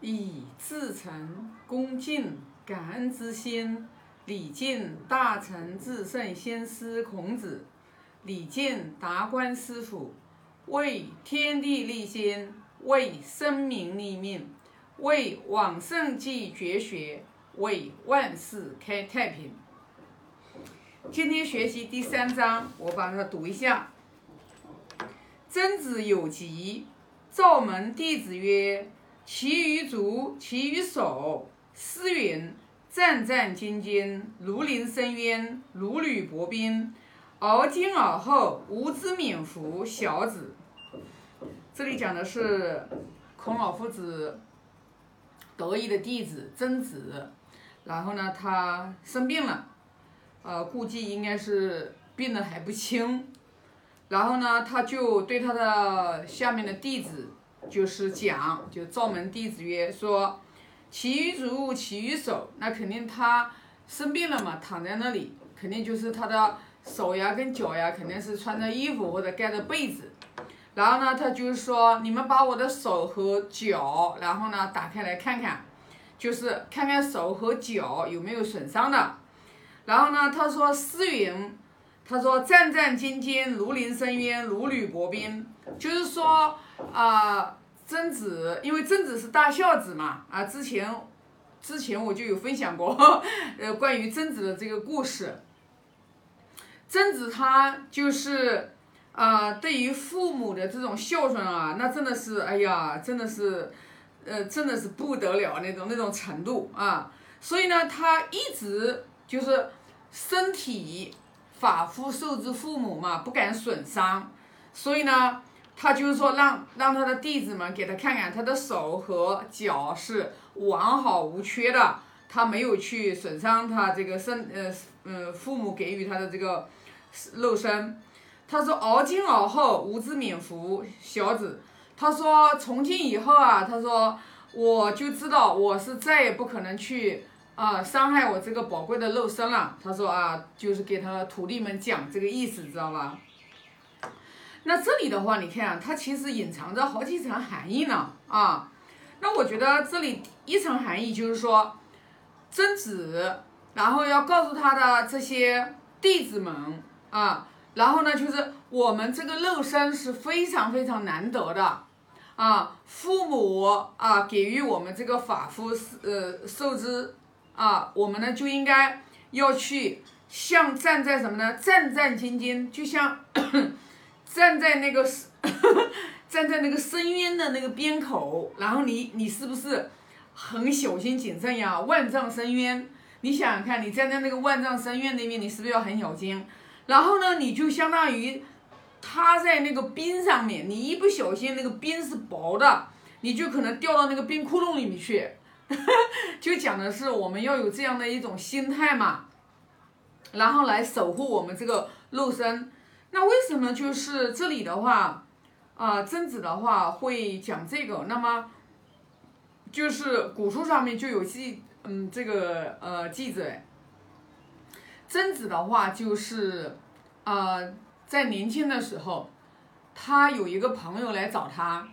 以至诚恭敬感恩之心，礼敬大成至圣先师孔子，礼敬达观师傅，为天地立心，为生民立命，为往圣继绝学，为万世开太平。今天学习第三章，我把它读一下。曾子有疾，召门弟子曰。其余足，其余手。诗云：“战战兢兢，如临深渊，如履薄冰。而今而后，吾之免服？”小子，这里讲的是孔老夫子得意的弟子曾子。然后呢，他生病了，呃，估计应该是病得还不轻。然后呢，他就对他的下面的弟子。就是讲，就赵门弟子曰说，其余足，其余手，那肯定他生病了嘛，躺在那里，肯定就是他的手呀跟脚呀，肯定是穿着衣服或者盖着被子。然后呢，他就是说，你们把我的手和脚，然后呢打开来看看，就是看看手和脚有没有损伤的。然后呢，他说诗云，他说战战兢兢，如临深渊，如履薄冰，就是说啊。曾子，因为曾子是大孝子嘛，啊，之前，之前我就有分享过，呃，关于曾子的这个故事。曾子他就是，啊，对于父母的这种孝顺啊，那真的是，哎呀，真的是，呃，真的是不得了那种那种程度啊。所以呢，他一直就是身体发肤受之父母嘛，不敢损伤，所以呢。他就是说，让让他的弟子们给他看看，他的手和脚是完好无缺的，他没有去损伤他这个身，呃，呃，父母给予他的这个肉身。他说：“而今而后，吾之免福小子。”他说：“从今以后啊，他说我就知道我是再也不可能去啊伤害我这个宝贵的肉身了。”他说啊，就是给他徒弟们讲这个意思，知道吧？那这里的话，你看，它其实隐藏着好几层含义呢啊。那我觉得这里一层含义就是说，曾子，然后要告诉他的这些弟子们啊，然后呢，就是我们这个肉身是非常非常难得的啊，父母啊给予我们这个法肤呃受之啊，我们呢就应该要去像站在什么呢？战战兢兢，就像。站在那个 站在那个深渊的那个边口，然后你你是不是很小心谨慎呀？万丈深渊，你想想看，你站在那个万丈深渊那边，你是不是要很小心？然后呢，你就相当于踏在那个冰上面，你一不小心，那个冰是薄的，你就可能掉到那个冰窟窿里面去。就讲的是我们要有这样的一种心态嘛，然后来守护我们这个肉身。那为什么就是这里的话，啊，曾子的话会讲这个？那么就是古书上面就有记，嗯，这个呃记载，曾子的话就是啊，在年轻的时候，他有一个朋友来找他，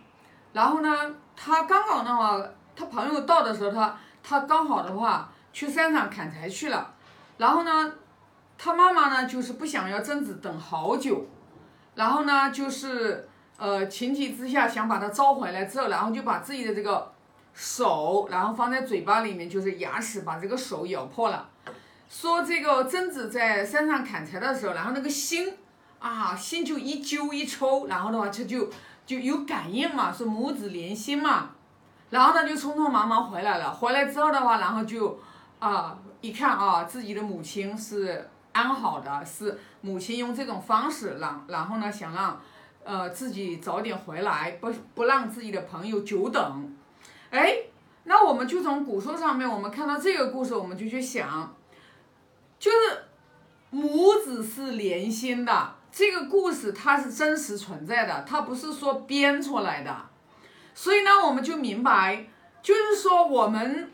然后呢，他刚好的话，他朋友到的时候，他他刚好的话去山上砍柴去了，然后呢。他妈妈呢，就是不想要曾子等好久，然后呢，就是呃情急之下想把他招回来之后，然后就把自己的这个手，然后放在嘴巴里面，就是牙齿把这个手咬破了。说这个曾子在山上砍柴的时候，然后那个心啊，心就一揪一抽，然后的话他就就有感应嘛，是母子连心嘛，然后他就匆匆忙忙回来了。回来之后的话，然后就啊一看啊，自己的母亲是。安好的是母亲用这种方式让，然后呢想让，呃自己早点回来，不不让自己的朋友久等。哎，那我们就从古书上面我们看到这个故事，我们就去想，就是母子是连心的，这个故事它是真实存在的，它不是说编出来的。所以呢，我们就明白，就是说我们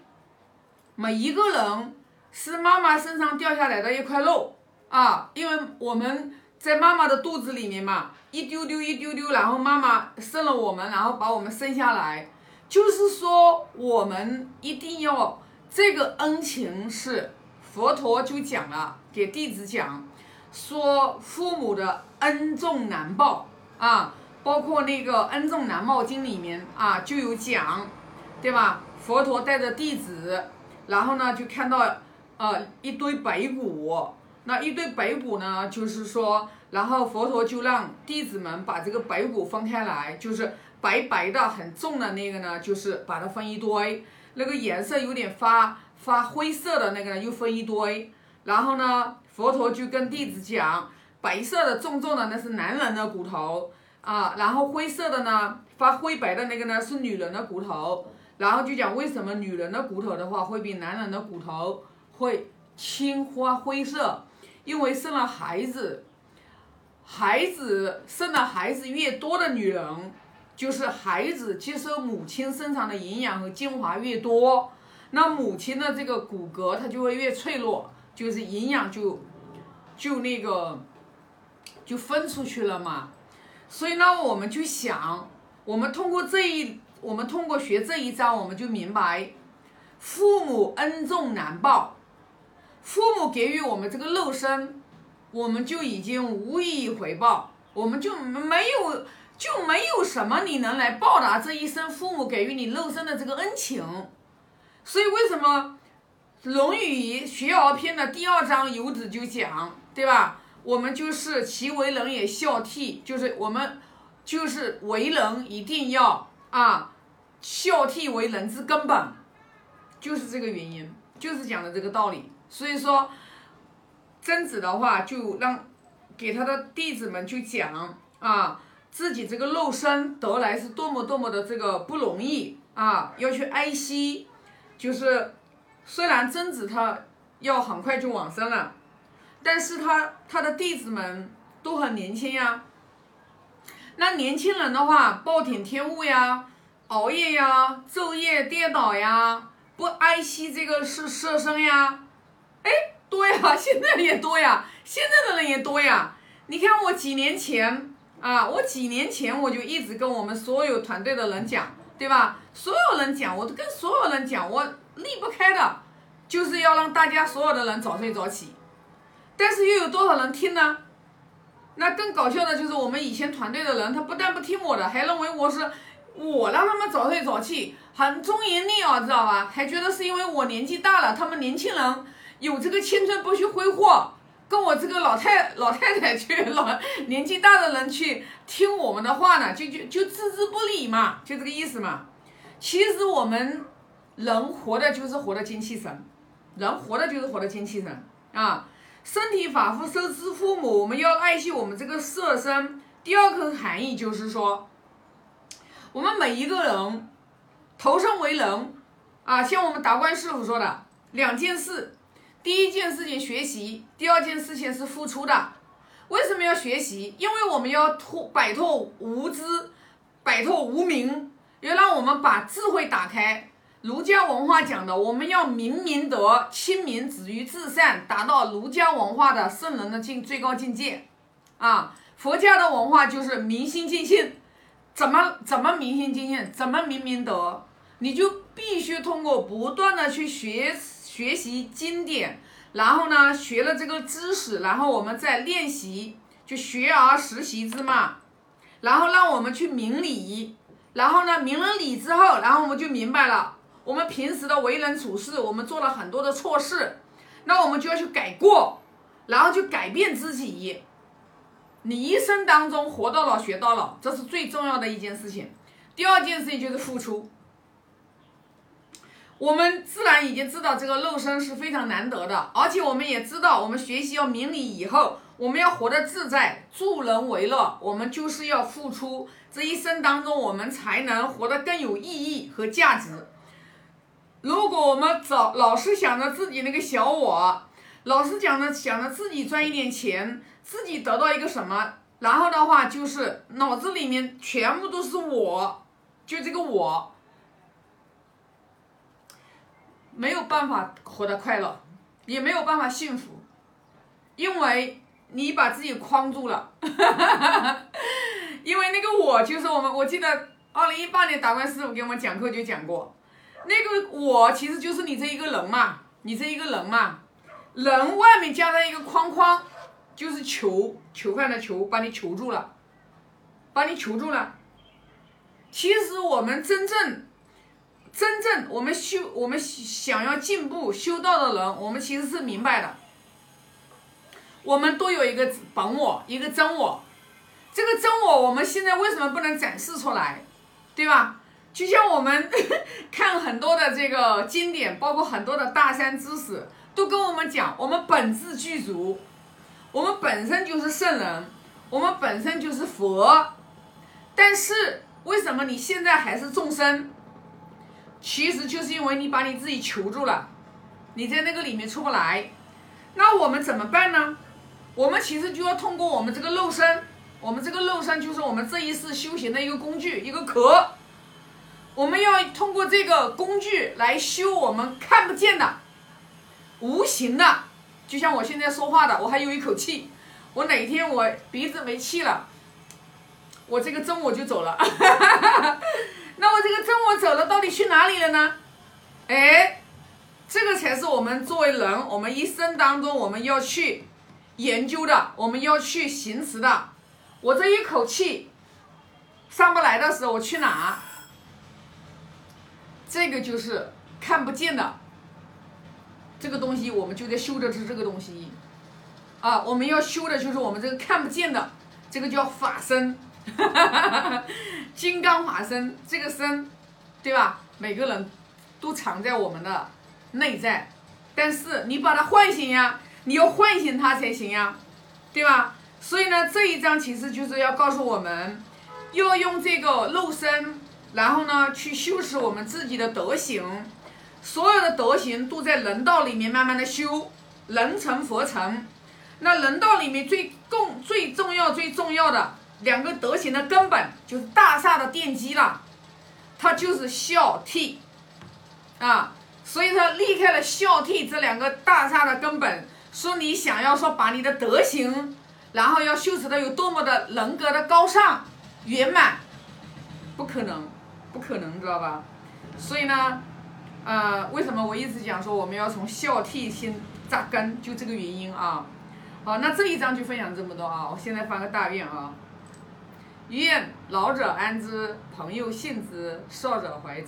每一个人。是妈妈身上掉下来的一块肉啊，因为我们在妈妈的肚子里面嘛，一丢丢一丢丢，然后妈妈生了我们，然后把我们生下来，就是说我们一定要这个恩情是佛陀就讲了，给弟子讲，说父母的恩重难报啊，包括那个《恩重难报经》里面啊就有讲，对吧？佛陀带着弟子，然后呢就看到呃一堆白骨，那一堆白骨呢就是说，然后佛陀就让弟子们把这个白骨分开来，就是白白的很重的那个呢，就是把它分一堆，那个颜色有点发发灰色的那个呢又分一堆，然后呢佛陀就跟弟子讲，白色的重重的那是男人的骨头啊，然后灰色的呢发灰白的那个呢是女人的骨头。然后就讲为什么女人的骨头的话会比男人的骨头会青花灰色，因为生了孩子，孩子生了孩子越多的女人，就是孩子接受母亲身上的营养和精华越多，那母亲的这个骨骼它就会越脆弱，就是营养就就那个就分出去了嘛。所以呢，我们就想，我们通过这一。我们通过学这一章，我们就明白，父母恩重难报，父母给予我们这个肉身，我们就已经无以回报，我们就没有就没有什么你能来报答这一生父母给予你肉身的这个恩情。所以为什么《论语·学而篇》的第二章有子就讲，对吧？我们就是其为人也孝悌，就是我们就是为人一定要啊。孝悌为人之根本，就是这个原因，就是讲的这个道理。所以说，曾子的话就让给他的弟子们去讲啊，自己这个肉身得来是多么多么的这个不容易啊，要去哀惜。就是虽然曾子他要很快就往生了，但是他他的弟子们都很年轻呀。那年轻人的话，暴殄天物呀。熬夜呀，昼夜颠倒呀，不爱惜这个是色身呀，哎，多呀，现在也多呀，现在的人也多呀。你看我几年前啊，我几年前我就一直跟我们所有团队的人讲，对吧？所有人讲，我都跟所有人讲，我离不开的，就是要让大家所有的人早睡早起。但是又有多少人听呢？那更搞笑的就是我们以前团队的人，他不但不听我的，还认为我是。我让他们早睡早起，很忠言逆耳，知道吧？还觉得是因为我年纪大了，他们年轻人有这个青春不去挥霍，跟我这个老太 老太太去老 年纪大的人去听我们的话呢，就就就置之不理嘛，就这个意思嘛。其实我们人活的就是活的精气神，人活的就是活的精气神啊。身体发肤受之父母，我们要爱惜我们这个色身。第二个含义就是说。我们每一个人投生为人啊，像我们达观师傅说的两件事，第一件事情学习，第二件事情是付出的。为什么要学习？因为我们要脱摆脱无知，摆脱无明，要让我们把智慧打开。儒家文化讲的，我们要明明德，亲民，止于至善，达到儒家文化的圣人的境最高境界。啊，佛家的文化就是明心见性。怎么怎么明心见性，怎么明明德，你就必须通过不断的去学习学习经典，然后呢，学了这个知识，然后我们再练习，就学而时习之嘛。然后让我们去明理，然后呢，明了理之后，然后我们就明白了，我们平时的为人处事，我们做了很多的错事，那我们就要去改过，然后去改变自己。你一生当中活到老学到老，这是最重要的一件事情。第二件事情就是付出。我们自然已经知道这个肉身是非常难得的，而且我们也知道，我们学习要明理以后，我们要活得自在，助人为乐，我们就是要付出。这一生当中，我们才能活得更有意义和价值。如果我们早老是想着自己那个小我，老是讲着想着自己赚一点钱。自己得到一个什么，然后的话就是脑子里面全部都是我，就这个我，没有办法活得快乐，也没有办法幸福，因为你把自己框住了，因为那个我就是我们，我记得二零一八年达观师傅给我们讲课就讲过，那个我其实就是你这一个人嘛，你这一个人嘛，人外面加上一个框框，就是囚，囚犯的囚，把你囚住了，把你囚住了。其实我们真正，真正我们修，我们想要进步修道的人，我们其实是明白的。我们都有一个本我，一个真我。这个真我，我们现在为什么不能展示出来？对吧？就像我们 看很多的这个经典，包括很多的大山知识，都跟我们讲，我们本质具足，我们本身就是圣人，我们本身就是佛。但是为什么你现在还是众生？其实就是因为你把你自己囚住了，你在那个里面出不来。那我们怎么办呢？我们其实就要通过我们这个肉身。我们这个肉身就是我们这一世修行的一个工具，一个壳。我们要通过这个工具来修我们看不见的、无形的。就像我现在说话的，我还有一口气。我哪天我鼻子没气了，我这个真我就走了。那我这个真我走了，到底去哪里了呢？哎，这个才是我们作为人，我们一生当中我们要去研究的，我们要去行持的。我这一口气上不来的时候，我去哪？这个就是看不见的这个东西，我们就在修的是这个东西啊！我们要修的就是我们这个看不见的，这个叫法身，金刚法身，这个身，对吧？每个人都藏在我们的内在，但是你把它唤醒呀，你要唤醒它才行呀，对吧？所以呢，这一章其实就是要告诉我们，要用这个肉身，然后呢去修持我们自己的德行，所有的德行都在人道里面慢慢的修，人成佛成。那人道里面最共最重要最重要的两个德行的根本，就是大厦的奠基了，它就是孝悌，啊，所以它离开了孝悌这两个大厦的根本，说你想要说把你的德行。然后要修持的有多么的人格的高尚圆满，不可能，不可能，知道吧？所以呢，呃，为什么我一直讲说我们要从孝悌心扎根，就这个原因啊。好，那这一章就分享这么多啊。我现在发个大愿啊，愿老者安之，朋友信之，少者怀之。